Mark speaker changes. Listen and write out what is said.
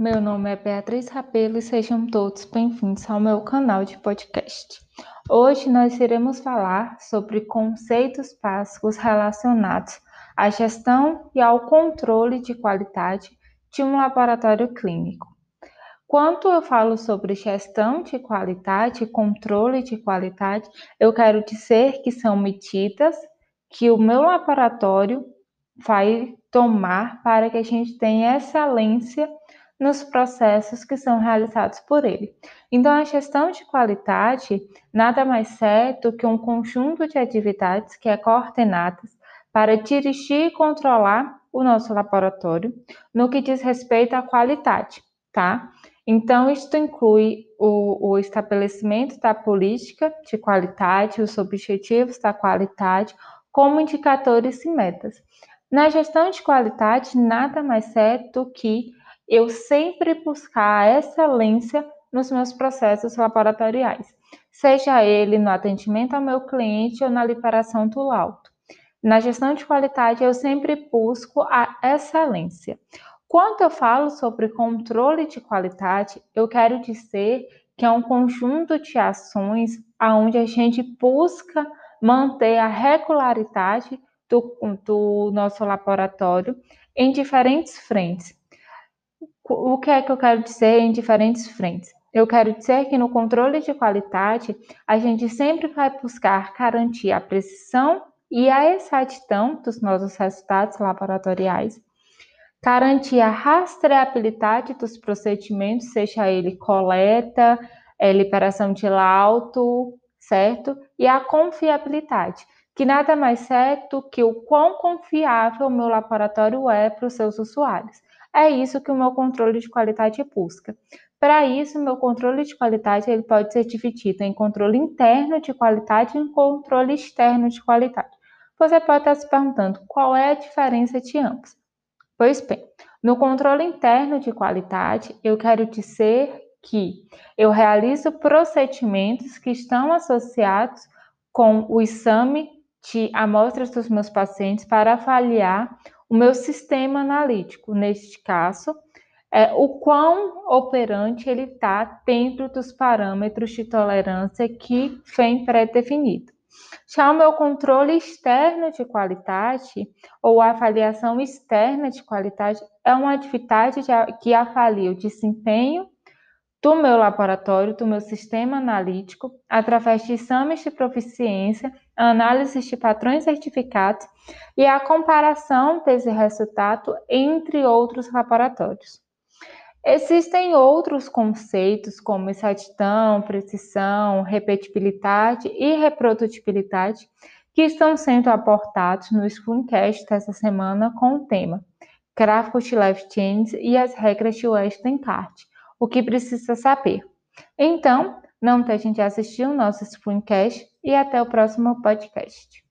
Speaker 1: meu nome é Beatriz Rabelo e sejam todos bem-vindos ao meu canal de podcast. Hoje nós iremos falar sobre conceitos básicos relacionados à gestão e ao controle de qualidade de um laboratório clínico. Quando eu falo sobre gestão de qualidade e controle de qualidade, eu quero dizer que são medidas que o meu laboratório vai tomar para que a gente tenha excelência nos processos que são realizados por ele. Então, a gestão de qualidade nada mais é do que um conjunto de atividades que é coordenadas para dirigir e controlar o nosso laboratório no que diz respeito à qualidade, tá? Então, isto inclui o, o estabelecimento da política de qualidade, os objetivos da qualidade, como indicadores e metas. Na gestão de qualidade, nada mais é do que eu sempre buscar a excelência nos meus processos laboratoriais, seja ele no atendimento ao meu cliente ou na liberação do laudo. Na gestão de qualidade, eu sempre busco a excelência. Quando eu falo sobre controle de qualidade, eu quero dizer que é um conjunto de ações onde a gente busca manter a regularidade do, do nosso laboratório em diferentes frentes. O que é que eu quero dizer em diferentes frentes? Eu quero dizer que no controle de qualidade, a gente sempre vai buscar garantir a precisão e a exatidão dos nossos resultados laboratoriais, garantir a rastreabilidade dos procedimentos, seja ele coleta, é, liberação de laudo, certo? E a confiabilidade, que nada mais é do que o quão confiável o meu laboratório é para os seus usuários. É isso que o meu controle de qualidade busca. Para isso, meu controle de qualidade ele pode ser dividido em controle interno de qualidade e controle externo de qualidade. Você pode estar se perguntando qual é a diferença de ambos. Pois bem, no controle interno de qualidade, eu quero dizer que eu realizo procedimentos que estão associados com o exame de amostras dos meus pacientes para avaliar o meu sistema analítico, neste caso, é o quão operante ele está dentro dos parâmetros de tolerância que vem pré-definido. Já o meu controle externo de qualidade ou avaliação externa de qualidade é uma atividade que avalia o desempenho do meu laboratório, do meu sistema analítico, através de exames de proficiência, análises de padrões certificados e a comparação desse resultado entre outros laboratórios. Existem outros conceitos como exatidão, precisão, repetibilidade e reprodutibilidade que estão sendo aportados no Screencast dessa semana com o tema Gráficos de Life Chains e as regras de Western-Cart o que precisa saber. Então, não deixem de assistir o nosso Screencast e até o próximo podcast.